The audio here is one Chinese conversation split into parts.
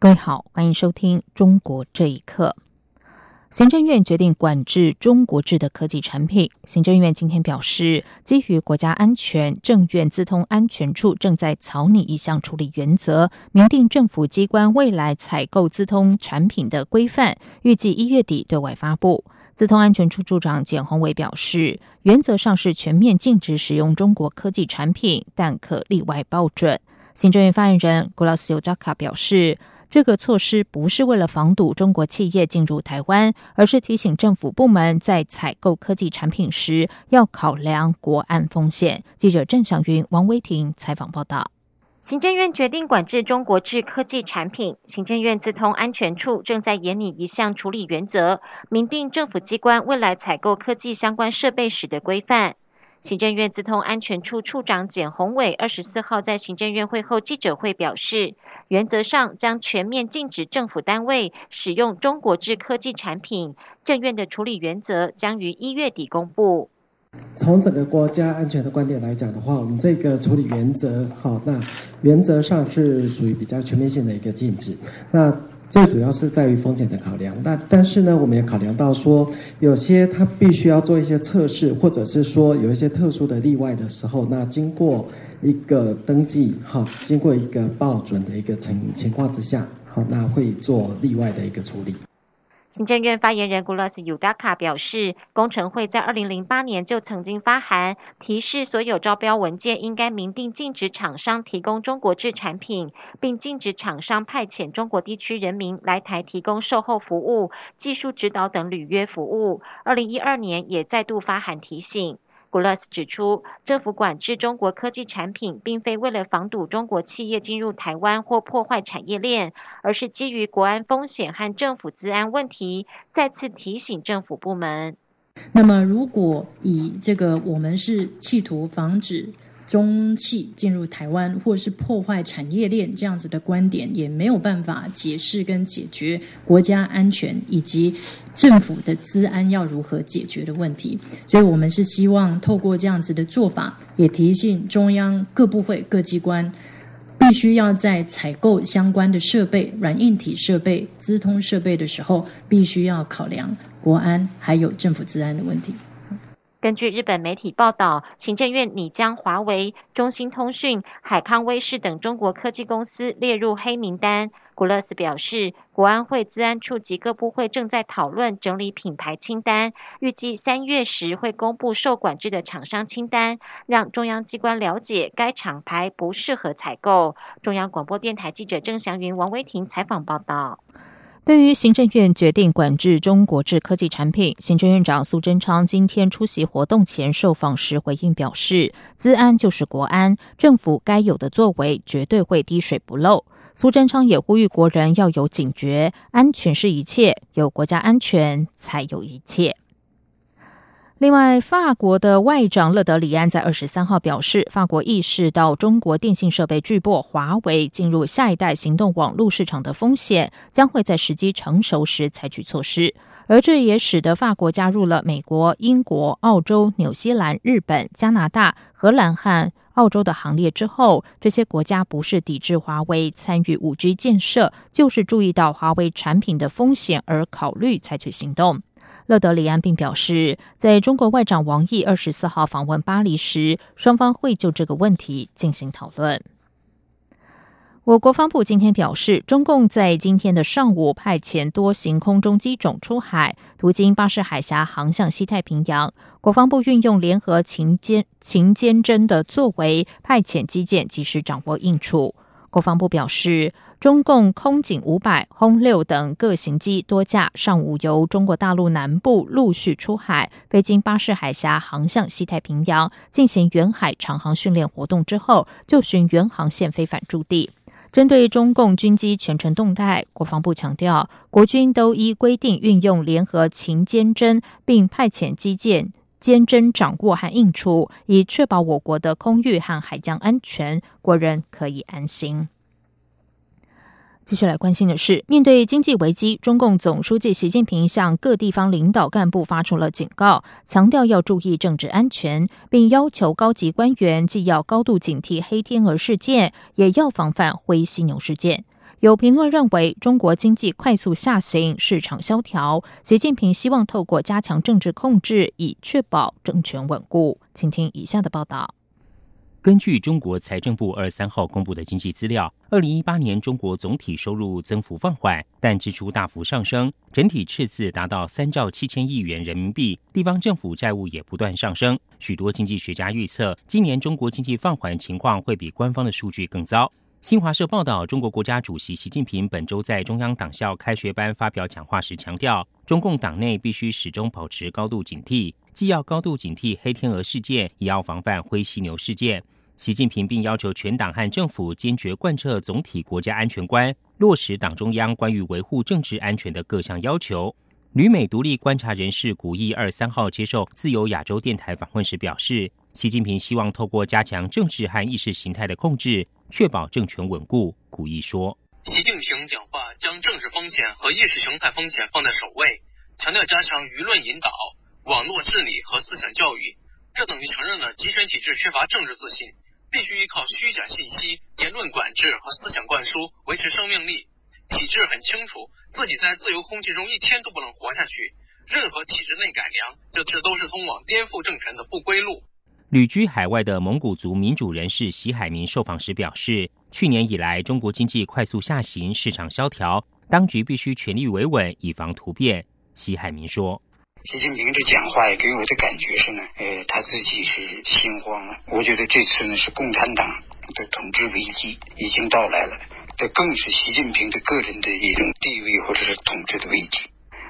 各位好，欢迎收听《中国这一刻》。行政院决定管制中国制的科技产品。行政院今天表示，基于国家安全，政院资通安全处正在草拟一项处理原则，明定政府机关未来采购资通产品的规范，预计一月底对外发布。资通安全处处长简宏伟表示，原则上是全面禁止使用中国科技产品，但可例外报准。行政院发言人古拉斯尤扎卡表示。这个措施不是为了防堵中国企业进入台湾，而是提醒政府部门在采购科技产品时要考量国安风险。记者郑祥云、王威婷采访报道。行政院决定管制中国制科技产品，行政院自通安全处正在研拟一项处理原则，明定政府机关未来采购科技相关设备时的规范。行政院资通安全处处长简宏伟二十四号在行政院会后记者会表示，原则上将全面禁止政府单位使用中国制科技产品。政院的处理原则将于一月底公布。从整个国家安全的观点来讲的话，我们这个处理原则，好，那原则上是属于比较全面性的一个禁止。那最主要是在于风险的考量，那但是呢，我们也考量到说，有些它必须要做一些测试，或者是说有一些特殊的例外的时候，那经过一个登记，哈，经过一个报准的一个情情况之下，好，那会做例外的一个处理。行政院发言人古拉斯尤达卡表示，工程会在二零零八年就曾经发函提示所有招标文件应该明定禁止厂商提供中国制产品，并禁止厂商派遣中国地区人民来台提供售后服务、技术指导等履约服务。二零一二年也再度发函提醒。古勒斯指出，政府管制中国科技产品，并非为了防堵中国企业进入台湾或破坏产业链，而是基于国安风险和政府治安问题，再次提醒政府部门。那么，如果以这个我们是企图防止。中企进入台湾，或是破坏产业链这样子的观点，也没有办法解释跟解决国家安全以及政府的资安要如何解决的问题。所以，我们是希望透过这样子的做法，也提醒中央各部会、各机关，必须要在采购相关的设备、软硬体设备、资通设备的时候，必须要考量国安还有政府治安的问题。根据日本媒体报道，行政院拟将华为、中兴通讯、海康威视等中国科技公司列入黑名单。古勒斯表示，国安会、资安处及各部会正在讨论整理品牌清单，预计三月时会公布受管制的厂商清单，让中央机关了解该厂牌不适合采购。中央广播电台记者郑祥云、王威婷采访报道。对于行政院决定管制中国制科技产品，行政院长苏贞昌今天出席活动前受访时回应表示：“资安就是国安，政府该有的作为绝对会滴水不漏。”苏贞昌也呼吁国人要有警觉，安全是一切，有国家安全才有一切。另外，法国的外长勒德里安在二十三号表示，法国意识到中国电信设备巨擘华为进入下一代行动网络市场的风险，将会在时机成熟时采取措施。而这也使得法国加入了美国、英国、澳洲、纽西兰、日本、加拿大、荷兰和澳洲的行列之后，这些国家不是抵制华为参与五 G 建设，就是注意到华为产品的风险而考虑采取行动。勒德里安并表示，在中国外长王毅二十四号访问巴黎时，双方会就这个问题进行讨论。我国防部今天表示，中共在今天的上午派遣多型空中机种出海，途经巴士海峡，航向西太平洋。国防部运用联合勤监勤监侦的作为，派遣机舰及时掌握应处。国防部表示，中共空警五百、轰六等各型机多架上午由中国大陆南部陆续出海，飞经巴士海峡，航向西太平洋进行远海长航训练活动之后，就循原航线飞返驻地。针对中共军机全程动态，国防部强调，国军都依规定运用联合勤监侦，并派遣机舰坚贞掌握和应处，以确保我国的空域和海疆安全，国人可以安心。继续来关心的是，面对经济危机，中共总书记习近平向各地方领导干部发出了警告，强调要注意政治安全，并要求高级官员既要高度警惕黑天鹅事件，也要防范灰犀牛事件。有评论认为，中国经济快速下行，市场萧条，习近平希望透过加强政治控制，以确保政权稳固。请听以下的报道。根据中国财政部二十三号公布的经济资料，二零一八年中国总体收入增幅放缓，但支出大幅上升，整体赤字达到三兆七千亿元人民币，地方政府债务也不断上升。许多经济学家预测，今年中国经济放缓情况会比官方的数据更糟。新华社报道，中国国家主席习近平本周在中央党校开学班发表讲话时强调，中共党内必须始终保持高度警惕。既要高度警惕黑天鹅事件，也要防范灰犀牛事件。习近平并要求全党和政府坚决贯彻总体国家安全观，落实党中央关于维护政治安全的各项要求。旅美独立观察人士古意二三号接受自由亚洲电台访问时表示，习近平希望透过加强政治和意识形态的控制，确保政权稳固。古义说：“习近平讲话将政治风险和意识形态风险放在首位，强调加强舆论引导。”网络治理和思想教育，这等于承认了集权体制缺乏政治自信，必须依靠虚假信息、言论管制和思想灌输维持生命力。体制很清楚，自己在自由空气中一天都不能活下去。任何体制内改良，这这都是通往颠覆政权的不归路。旅居海外的蒙古族民主人士席海明受访时表示，去年以来，中国经济快速下行，市场萧条，当局必须全力维稳，以防突变。席海明说。习近平这讲话给我的感觉是呢，呃，他自己是心慌了。我觉得这次呢是共产党的统治危机已经到来了，这更是习近平的个人的一种地位或者是统治的危机。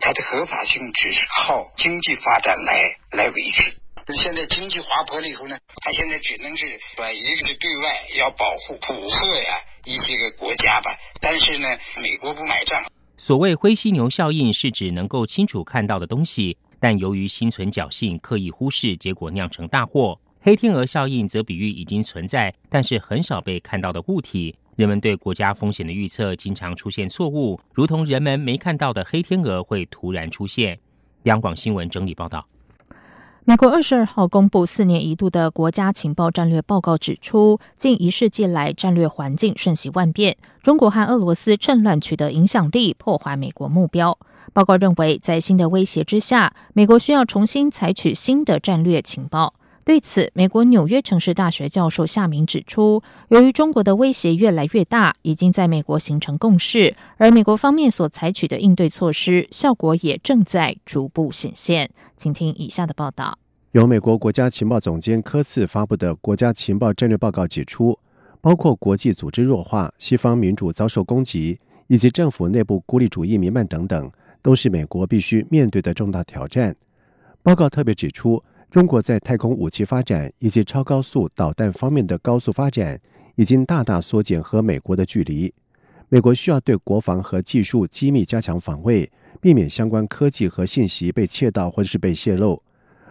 它的合法性只是靠经济发展来来维持。现在经济滑坡了以后呢，他现在只能是说，一个是对外要保护普贺呀一些个国家吧，但是呢，美国不买账。所谓灰犀牛效应，是指能够清楚看到的东西，但由于心存侥幸，刻意忽视，结果酿成大祸。黑天鹅效应则比喻已经存在，但是很少被看到的物体。人们对国家风险的预测经常出现错误，如同人们没看到的黑天鹅会突然出现。央广新闻整理报道。美国二十二号公布四年一度的国家情报战略报告，指出近一世纪来战略环境瞬息万变，中国和俄罗斯趁乱取得影响力，破坏美国目标。报告认为，在新的威胁之下，美国需要重新采取新的战略情报。对此，美国纽约城市大学教授夏明指出，由于中国的威胁越来越大，已经在美国形成共识，而美国方面所采取的应对措施效果也正在逐步显现。请听以下的报道：由美国国家情报总监科茨发布的国家情报战略报告指出，包括国际组织弱化、西方民主遭受攻击以及政府内部孤立主义弥漫等等，都是美国必须面对的重大挑战。报告特别指出。中国在太空武器发展以及超高速导弹方面的高速发展，已经大大缩减和美国的距离。美国需要对国防和技术机密加强防卫，避免相关科技和信息被窃盗或者是被泄露。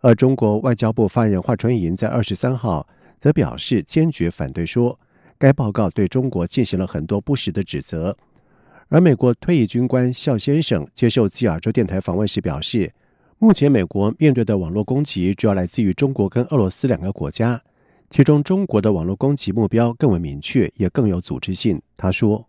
而中国外交部发言人华春莹在二十三号则表示坚决反对，说该报告对中国进行了很多不实的指责。而美国退役军官肖先生接受自亚洲电台访问时表示。目前，美国面对的网络攻击主要来自于中国跟俄罗斯两个国家，其中中国的网络攻击目标更为明确，也更有组织性。他说：“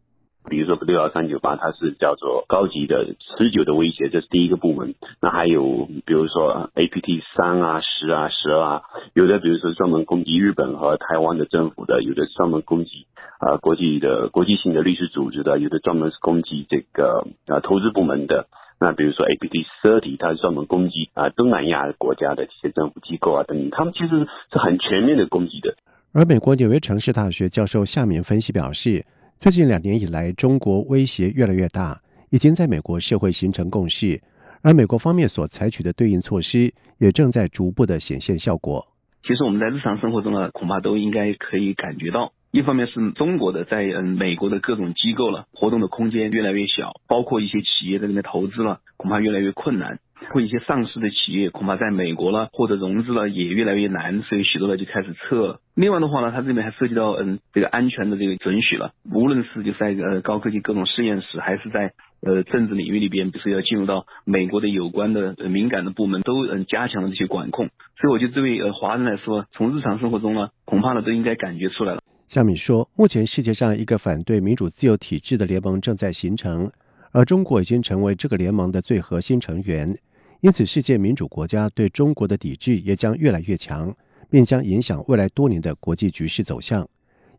比如说六幺三九八，它是叫做高级的、持久的威胁，这是第一个部门。那还有比如说 APT 三啊、十啊、十二啊，有的比如说专门攻击日本和台湾的政府的，有的专门攻击啊国际的国际性的律师组织的，有的专门是攻击这个啊投资部门的。”那比如说 A P T 十体，它是专门攻击啊东南亚国家的这些政府机构啊等等，他们其实是很全面的攻击的。而美国纽约城市大学教授夏明分析表示，最近两年以来，中国威胁越来越大，已经在美国社会形成共识，而美国方面所采取的对应措施，也正在逐步的显现效果。其实我们在日常生活中呢，恐怕都应该可以感觉到。一方面是中国的在嗯美国的各种机构了，活动的空间越来越小，包括一些企业在那边投资了，恐怕越来越困难。或一些上市的企业，恐怕在美国了或者融资了也越来越难，所以许多人就开始撤。另外的话呢，它这边还涉及到嗯这个安全的这个准许了，无论是就在呃高科技各种实验室，还是在呃政治领域里边，比如说要进入到美国的有关的敏感的部门，都嗯加强了这些管控。所以我觉得这位呃华人来说，从日常生活中呢，恐怕呢都应该感觉出来了。夏米说，目前世界上一个反对民主自由体制的联盟正在形成，而中国已经成为这个联盟的最核心成员。因此，世界民主国家对中国的抵制也将越来越强，并将影响未来多年的国际局势走向。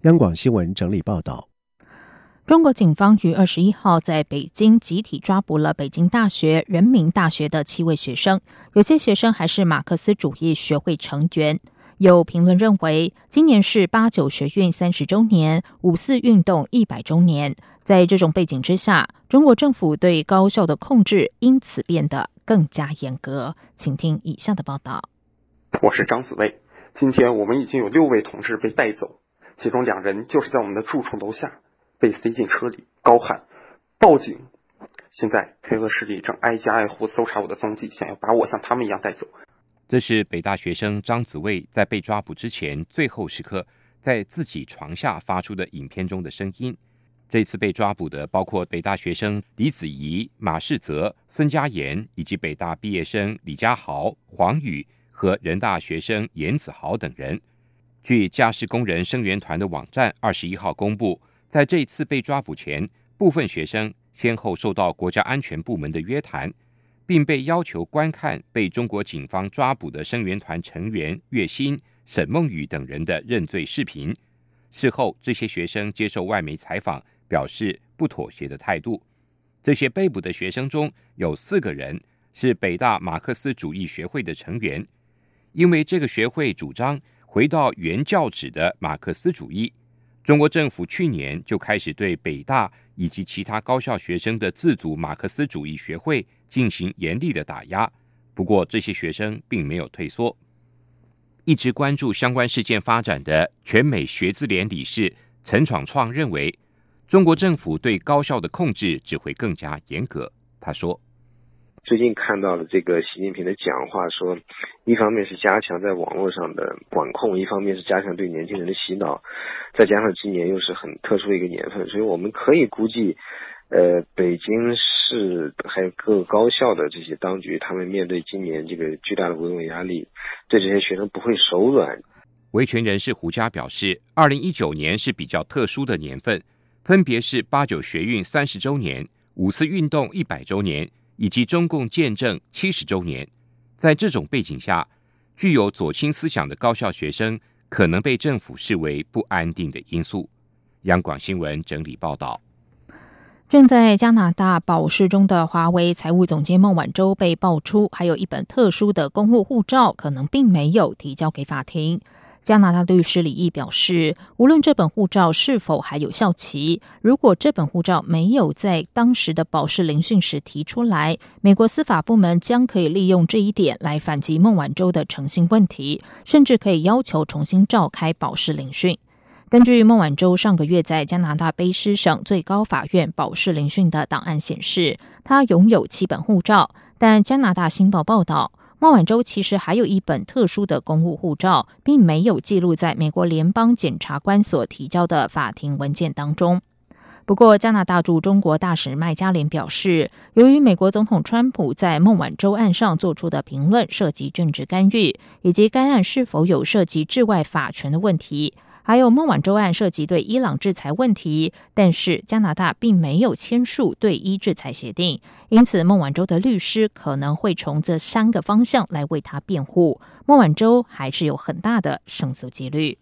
央广新闻整理报道：中国警方于二十一号在北京集体抓捕了北京大学、人民大学的七位学生，有些学生还是马克思主义学会成员。有评论认为，今年是八九学运三十周年，五四运动一百周年，在这种背景之下，中国政府对高校的控制因此变得。更加严格，请听以下的报道。我是张子卫，今天我们已经有六位同志被带走，其中两人就是在我们的住处楼下被塞进车里，高喊报警。现在黑恶势力正挨家挨户搜查我的踪迹，想要把我像他们一样带走。这是北大学生张子卫在被抓捕之前最后时刻在自己床下发出的影片中的声音。这次被抓捕的包括北大学生李子怡、马世泽、孙佳妍，以及北大毕业生李家豪、黄宇和人大学生严子豪等人。据家事工人声援团的网站二十一号公布，在这次被抓捕前，部分学生先后受到国家安全部门的约谈，并被要求观看被中国警方抓捕的声援团成员岳鑫、沈梦雨等人的认罪视频。事后，这些学生接受外媒采访。表示不妥协的态度。这些被捕的学生中有四个人是北大马克思主义学会的成员，因为这个学会主张回到原教旨的马克思主义。中国政府去年就开始对北大以及其他高校学生的自主马克思主义学会进行严厉的打压。不过，这些学生并没有退缩。一直关注相关事件发展的全美学字联理事陈闯创认为。中国政府对高校的控制只会更加严格。他说：“最近看到了这个习近平的讲话，说一方面是加强在网络上的管控，一方面是加强对年轻人的洗脑，再加上今年又是很特殊的一个年份，所以我们可以估计，呃，北京市是还有各高校的这些当局，他们面对今年这个巨大的维稳压力，对这些学生不会手软。”维权人士胡佳表示，二零一九年是比较特殊的年份。分别是八九学运三十周年、五四运动一百周年以及中共建政七十周年。在这种背景下，具有左倾思想的高校学生可能被政府视为不安定的因素。央广新闻整理报道：正在加拿大保释中的华为财务总监孟晚舟被爆出，还有一本特殊的公务护照，可能并没有提交给法庭。加拿大律师李毅表示，无论这本护照是否还有效期，如果这本护照没有在当时的保释聆讯时提出来，美国司法部门将可以利用这一点来反击孟晚舟的诚信问题，甚至可以要求重新召开保释聆讯。根据孟晚舟上个月在加拿大卑诗省最高法院保释聆讯的档案显示，他拥有七本护照，但加拿大新报报道。孟晚舟其实还有一本特殊的公务护照，并没有记录在美国联邦检察官所提交的法庭文件当中。不过，加拿大驻中国大使麦加连表示，由于美国总统川普在孟晚舟案上做出的评论涉及政治干预，以及该案是否有涉及治外法权的问题。还有孟晚舟案涉及对伊朗制裁问题，但是加拿大并没有签署对伊制裁协定，因此孟晚舟的律师可能会从这三个方向来为他辩护。孟晚舟还是有很大的胜诉几率。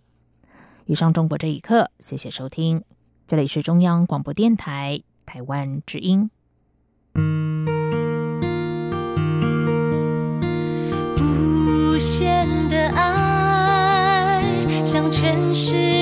以上中国这一刻，谢谢收听，这里是中央广播电台台湾之音。无限。向全世界